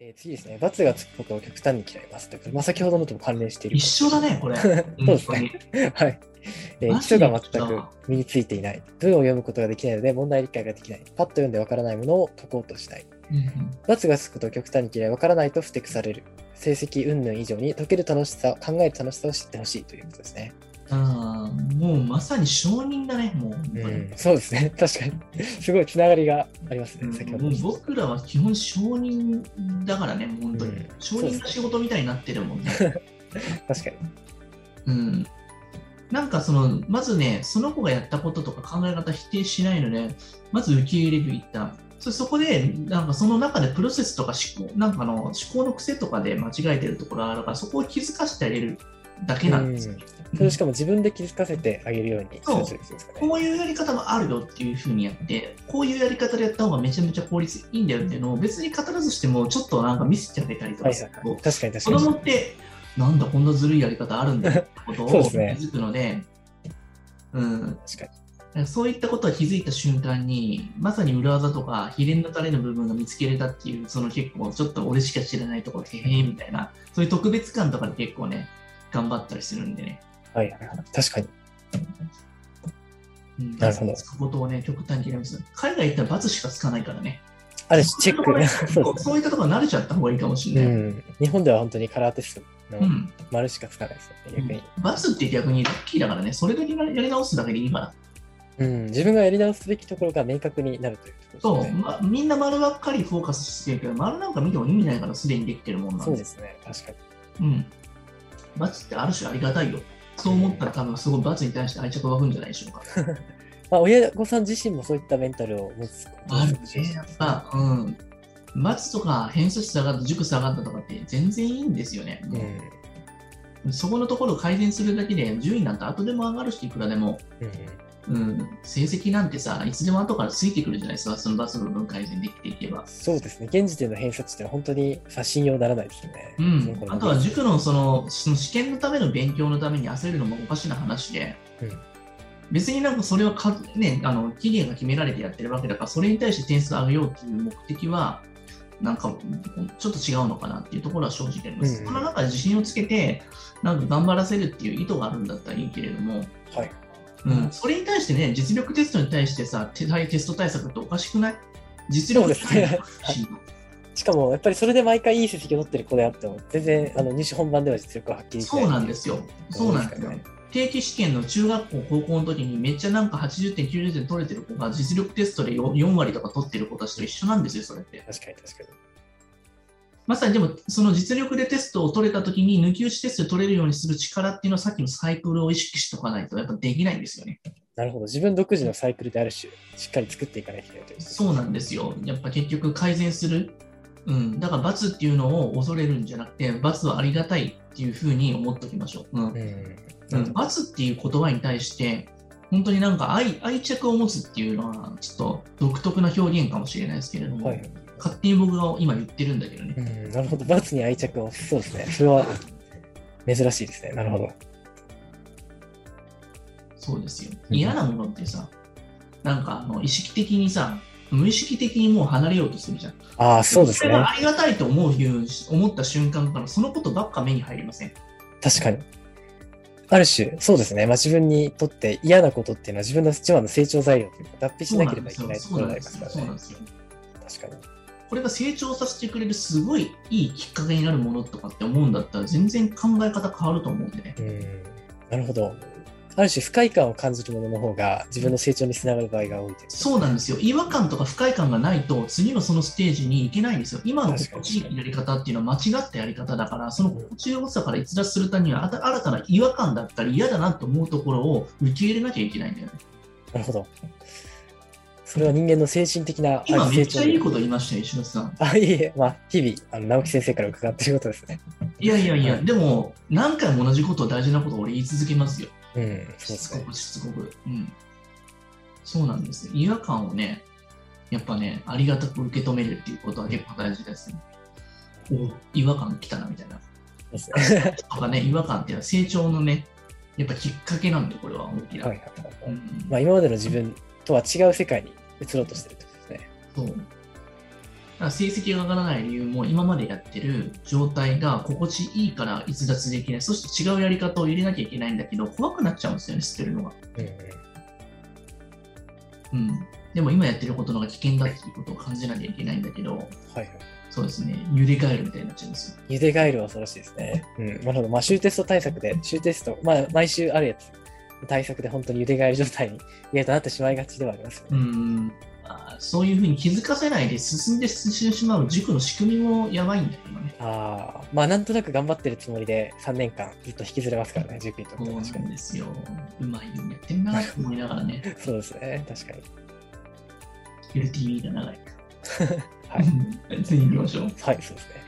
えー次ですね、罰がつくことを極端に嫌います。まあ、先ほどのとも関連している。一緒だね、これ。そうですねはい。えー基礎が全く身についていない。文を読むことができないので問題理解ができない。パッと読んでわからないものを解こうとしない。うんうん罰がつくことを極端に嫌い。わからないとふてくされる。成績云々以上に解ける楽しさ、考える楽しさを知ってほしいということですね。あーもうまさに承認だね、もう。うん、そうですね。確かに。すごいつながりがありますね、うん先ほどもう僕らは基本承認だからね、本当に。うん承認の仕事みたいになってるもんね。確かに。うん。なんかその、まずね、その子がやったこととか考え方否定しないので、まず受け入れる一旦。そそこで、なんかその中でプロセスとか思考、なんかあの思考の癖とかで間違えてるところがあるから、そこを気づかせてあげるだけなんですよね。それしかも自分で気づかせてあげるようにことですかね。こういうやり方もあるよっていうふうにやって、こういうやり方でやった方がめちゃめちゃ効率いいんだよっていうのを別に語らずしても、ちょっとなんか見せてあげたりとはいかすると、はいはい。確かに確子かに。供って、なんだ、こんなずるいやり方あるんだってことを 気づくので、うん、確かに。そういったことを気づいた瞬間に、まさに裏技とか秘伝のタレの部分が見つけれたっていう、その結構ちょっと俺しか知らないところ、へへみたいな、そういう特別感とかで結構ね、頑張ったりするんでね。はいはいはい。確かに。うん、なるほどつくことをね、極端に嫌います。海外行ったら罰しかつかないからね。ある種、チェック。そう そうそういったところ慣れちゃった方がいいかもしれない。うん。日本では本当にカラーテストのうん丸しかつかないですよね、逆に。罰って逆にラッキーだからね、それだけやり直すだけでいいから。うん。自分がやり直すべきところが明確になるというとこそう、ろですね。ま、みんな丸ばっかりフォーカスしてるけど、丸なんか見ても意味ないからすでにできてるもんなんそうですね。確かに。うん。罰ってある種ありがたいよ。そう思ったら多分すごい罰に対して愛着が湧くんじゃないでしょうか。まあ、親御さん自身もそういったメンタルを持つあるがね。やっぱ、うん。罰とか偏差値下がった、塾下がったとかって全然いいんですよね。うん。そこのところを改善するだけで順位なんて後でも上がるし、いくらでも。うん。うん、成績なんてさ、いつでも後からついてくるじゃないですか、その罰の部分改善できていけば。そうですね。現時点の偏差値って本当にさ信用ならないですよね。うんあとは塾のそのその試験のための勉強のために焦るのもおかしな話で、うん別になんかそれはか、ね、あの期限が決められてやってるわけだから、それに対して点数上げようという目的は、なんかちょっと違うのかなっていうところは正直あります。うんその中で自信をつけて、なんか頑張らせるっていう意図があるんだったらいいけれども、はい。うん、それに対してね、実力テストに対してさ、テテスト対策っておかしくない？実力そうですねしかも、やっぱりそれで毎回いい成績を取ってる子であっても、全然あの入試本番では実力はきない。そうなんですよ。そうなんですよ。ね。定期試験の中学校、高校の時にめっちゃなんか80点、90点取れてる子が実力テストで 4, 4割とか取ってる子たちと一緒なんですよ、それって。確かに確かに。まさにでも、その実力でテストを取れた時に抜き打ちテストで取れるようにする力っていうのはさっきのサイクルを意識しておかないとやっぱできないんですよね。なるほど。自分独自のサイクルである種、しっかり作っていかないといけないとそうなんですよ。やっぱ結局改善する。うん。だから罰っていうのを恐れるんじゃなくて、罰はありがたいっていうふうに思っておきましょう。うん。うん。うん、罰っていう言葉に対して、本当になんか愛愛着を持つっていうのは、ちょっと独特な表現かもしれないですけれども、はい。勝手に僕が今言ってるんだけどね。うん、なるほど。罰に愛着を。そうですね。それは珍しいですね。なるほど。そうですよ。うん嫌なものってさ、なんかあの意識的にさ、無意識的にもう離れようとするじゃん。ああ、そうですね。れがありがたいと思ういう思った瞬間から、そのことばっか目に入りません？確かに。ある種、そうですね。まあ、自分にとって嫌なことっていうのは自分の一番の成長材料というか、脱皮しなければいけないところでありますからね。確かに。これが成長させてくれるすごいいいきっかけになるものとかって思うんだったら、全然考え方変わると思うんでね。うん。なるほど。ある種、不快感を感じるものの方が自分の成長につながる場合が多いという。そうなんですよ。違和感とか不快感がないと、次のそのステージに行けないんですよ。今の心地いいやり方っていうのは間違ったやり方だから、その心地よさから逸脱するためには、あた新たな違和感だったり嫌だなと思うところを受け入れなきゃいけないんだよね。なるほど。それは人間の精神的な今めっちゃいいここと言いましたよ、石田さん。あ、いえいえ、まあ、日々、あの直木先生から伺っていることですね。いやいやいや、はいでも、何回も同じこと、大事なことを俺言い続けますよ。うん、そう。しつこく、しつこく。うん。そうなんです。違和感をね、やっぱね、ありがたく受け止めるっていうことは結構大事ですね。お違和感来たな、みたいな。とかね、違和感っていうのは成長のね、やっぱきっかけなんで、これは大きな。はいはいはい。うんまあ、今までの自分とは違う世界に移ろうとしてるってことですね。そう成績が上がらない理由も今までやってる状態が心地いいから逸脱できない。そして違うやり方を入れなきゃいけないんだけど、怖くなっちゃうんですよね、捨てるのが。うんうんうん。でも今やってることの方が危険だっていうことを感じなきゃいけないんだけど、はいはい。そうですね、茹でガエルみたいになっちゃうんですよ。茹でガエルは恐ろしいですね。うん。なるほど。まあ、週テスト対策で、週テスト、まあ、毎週あるやつ、対策で本当に茹でガエル状態に意外となってしまいがちではありますようね。ん。そういうふうに気づかせないで進んでしてしまう塾の仕組みもやばいんだけどね。ああ、まあ、なんとなく頑張ってるつもりで3年間ずっと引きずれますからね、塾にとっては確かに。なんですよ。うまいようにやってんなって思いながらね、そうですね、確かに。LTV が長い。はい。次行きましょう。はい、そうですね。